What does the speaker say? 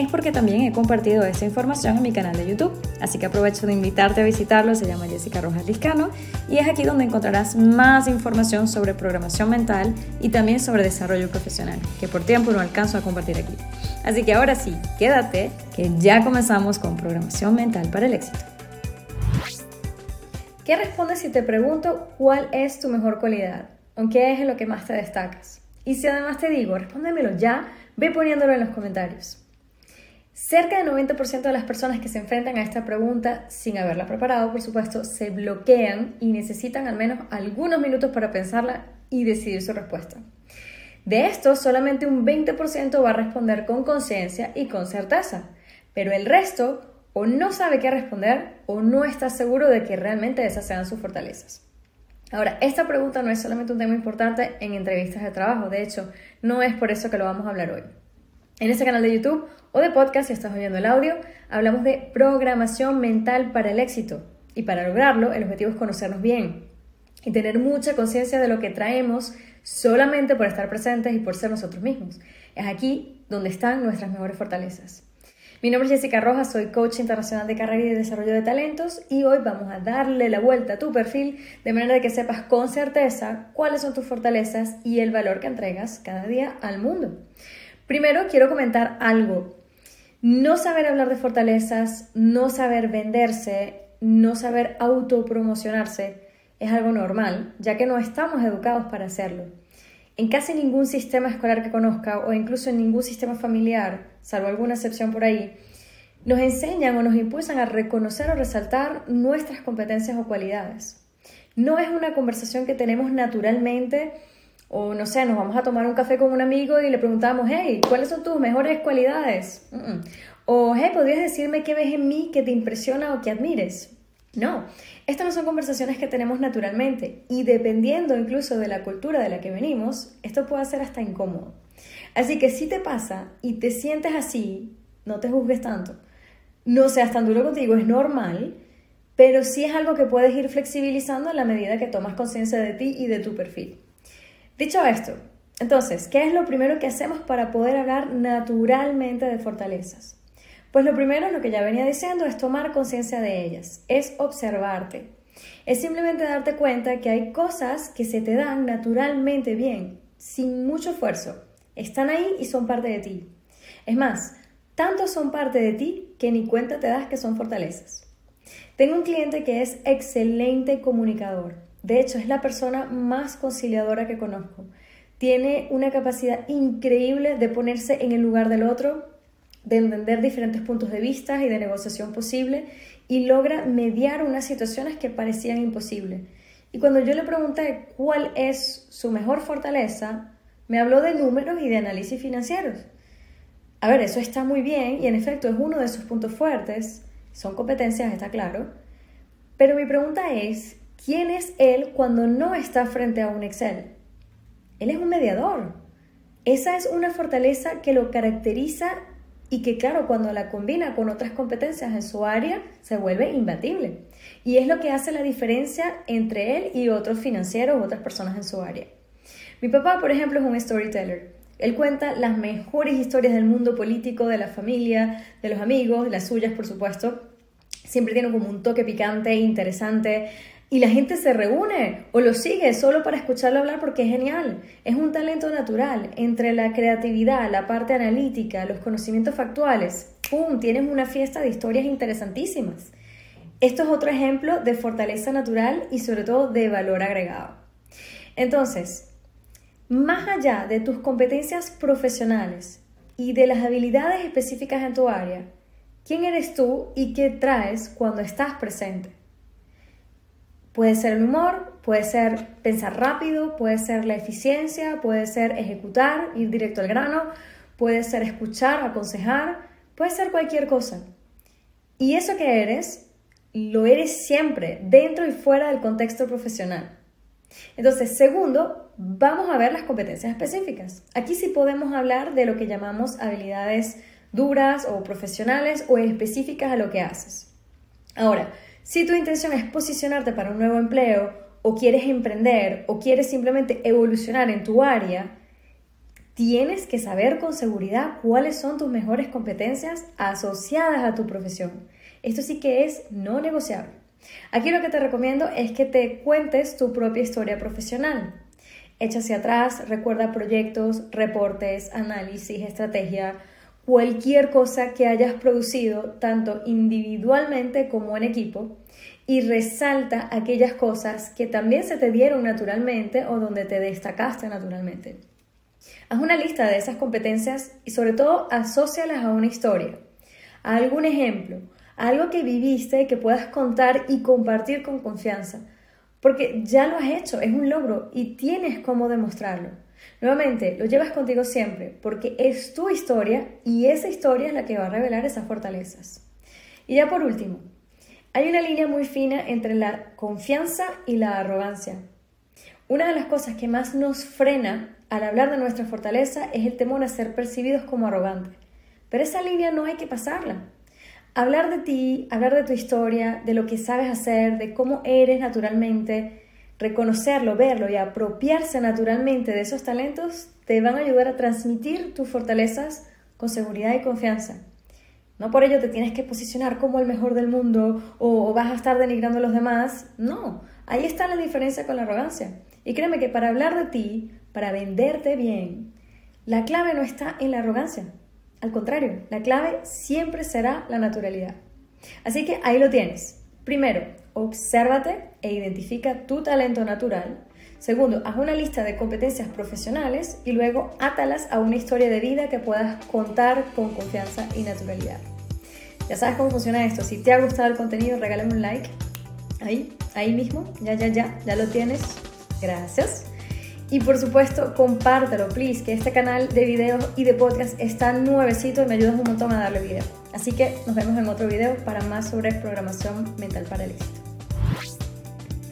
es porque también he compartido esa información en mi canal de YouTube. Así que aprovecho de invitarte a visitarlo, se llama Jessica Rojas Liscano y es aquí donde encontrarás más información sobre programación mental y también sobre desarrollo profesional, que por tiempo no alcanzo a compartir aquí. Así que ahora sí, quédate, que ya comenzamos con programación mental para el éxito. ¿Qué respondes si te pregunto cuál es tu mejor cualidad? ¿O qué es en lo que más te destacas? Y si además te digo, respóndemelo ya, ve poniéndolo en los comentarios. Cerca del 90% de las personas que se enfrentan a esta pregunta, sin haberla preparado, por supuesto, se bloquean y necesitan al menos algunos minutos para pensarla y decidir su respuesta. De esto, solamente un 20% va a responder con conciencia y con certeza, pero el resto o no sabe qué responder o no está seguro de que realmente esas sean sus fortalezas. Ahora, esta pregunta no es solamente un tema importante en entrevistas de trabajo, de hecho, no es por eso que lo vamos a hablar hoy. En este canal de YouTube o de podcast, si estás oyendo el audio, hablamos de programación mental para el éxito. Y para lograrlo, el objetivo es conocernos bien y tener mucha conciencia de lo que traemos solamente por estar presentes y por ser nosotros mismos. Es aquí donde están nuestras mejores fortalezas. Mi nombre es Jessica Rojas, soy coach internacional de carrera y de desarrollo de talentos y hoy vamos a darle la vuelta a tu perfil de manera que sepas con certeza cuáles son tus fortalezas y el valor que entregas cada día al mundo. Primero quiero comentar algo. No saber hablar de fortalezas, no saber venderse, no saber autopromocionarse es algo normal, ya que no estamos educados para hacerlo. En casi ningún sistema escolar que conozca o incluso en ningún sistema familiar, salvo alguna excepción por ahí, nos enseñan o nos impulsan a reconocer o resaltar nuestras competencias o cualidades. No es una conversación que tenemos naturalmente o no sé, nos vamos a tomar un café con un amigo y le preguntamos, hey, ¿cuáles son tus mejores cualidades? O, hey, ¿podrías decirme qué ves en mí que te impresiona o que admires? No, estas no son conversaciones que tenemos naturalmente y dependiendo incluso de la cultura de la que venimos, esto puede ser hasta incómodo. Así que si te pasa y te sientes así, no te juzgues tanto. No seas tan duro contigo, es normal, pero sí es algo que puedes ir flexibilizando a la medida que tomas conciencia de ti y de tu perfil. Dicho esto, entonces, ¿qué es lo primero que hacemos para poder hablar naturalmente de fortalezas? Pues lo primero, lo que ya venía diciendo, es tomar conciencia de ellas, es observarte. Es simplemente darte cuenta que hay cosas que se te dan naturalmente bien, sin mucho esfuerzo. Están ahí y son parte de ti. Es más, tanto son parte de ti que ni cuenta te das que son fortalezas. Tengo un cliente que es excelente comunicador. De hecho, es la persona más conciliadora que conozco. Tiene una capacidad increíble de ponerse en el lugar del otro, de entender diferentes puntos de vista y de negociación posible y logra mediar unas situaciones que parecían imposibles. Y cuando yo le pregunté cuál es su mejor fortaleza, me habló de números y de análisis financieros. A ver, eso está muy bien y en efecto es uno de sus puntos fuertes, son competencias, está claro. Pero mi pregunta es, ¿Quién es Él cuando no está frente a un Excel? Él es un mediador. Esa es una fortaleza que lo caracteriza y que, claro, cuando la combina con otras competencias en su área, se vuelve imbatible. Y es lo que hace la diferencia entre él y otros financieros o otras personas en su área. Mi papá, por ejemplo, es un storyteller. Él cuenta las mejores historias del mundo político, de la familia, de los amigos, las suyas, por supuesto. Siempre tiene como un toque picante, interesante, y la gente se reúne o lo sigue solo para escucharlo hablar porque es genial. Es un talento natural entre la creatividad, la parte analítica, los conocimientos factuales. ¡Pum! Tienes una fiesta de historias interesantísimas. Esto es otro ejemplo de fortaleza natural y sobre todo de valor agregado. Entonces, más allá de tus competencias profesionales y de las habilidades específicas en tu área, ¿quién eres tú y qué traes cuando estás presente? Puede ser el humor, puede ser pensar rápido, puede ser la eficiencia, puede ser ejecutar, ir directo al grano, puede ser escuchar, aconsejar, puede ser cualquier cosa. Y eso que eres, lo eres siempre, dentro y fuera del contexto profesional. Entonces, segundo, vamos a ver las competencias específicas. Aquí sí podemos hablar de lo que llamamos habilidades duras o profesionales o específicas a lo que haces. Ahora, si tu intención es posicionarte para un nuevo empleo o quieres emprender o quieres simplemente evolucionar en tu área, tienes que saber con seguridad cuáles son tus mejores competencias asociadas a tu profesión. Esto sí que es no negociable. Aquí lo que te recomiendo es que te cuentes tu propia historia profesional. Echa hacia atrás, recuerda proyectos, reportes, análisis, estrategia, cualquier cosa que hayas producido tanto individualmente como en equipo y resalta aquellas cosas que también se te dieron naturalmente o donde te destacaste naturalmente. Haz una lista de esas competencias y sobre todo asócialas a una historia, a algún ejemplo, a algo que viviste que puedas contar y compartir con confianza, porque ya lo has hecho, es un logro y tienes cómo demostrarlo. Nuevamente, lo llevas contigo siempre, porque es tu historia y esa historia es la que va a revelar esas fortalezas. Y ya por último, hay una línea muy fina entre la confianza y la arrogancia. Una de las cosas que más nos frena al hablar de nuestra fortaleza es el temor a ser percibidos como arrogantes. Pero esa línea no hay que pasarla. Hablar de ti, hablar de tu historia, de lo que sabes hacer, de cómo eres naturalmente, reconocerlo, verlo y apropiarse naturalmente de esos talentos te van a ayudar a transmitir tus fortalezas con seguridad y confianza. No por ello te tienes que posicionar como el mejor del mundo o, vas a estar denigrando a los demás. No, ahí está la diferencia con la arrogancia. Y créeme que para hablar de ti, para venderte bien, la clave no está en la arrogancia. Al contrario, la clave siempre será la naturalidad. Así que ahí lo tienes. Primero, obsérvate e identifica tu talento natural. Segundo, haz una lista de competencias profesionales y luego átalas a una historia de vida que puedas contar con confianza y naturalidad. Ya sabes cómo funciona esto. Si te ha gustado el contenido, regálame un like. Ahí, ahí mismo. Ya, ya, ya. Ya lo tienes. Gracias. Y por supuesto, compártelo, please, que este canal de videos y de podcast está nuevecito y me ayudas un montón a darle vida. Así que nos vemos en otro video para más sobre programación mental para el éxito.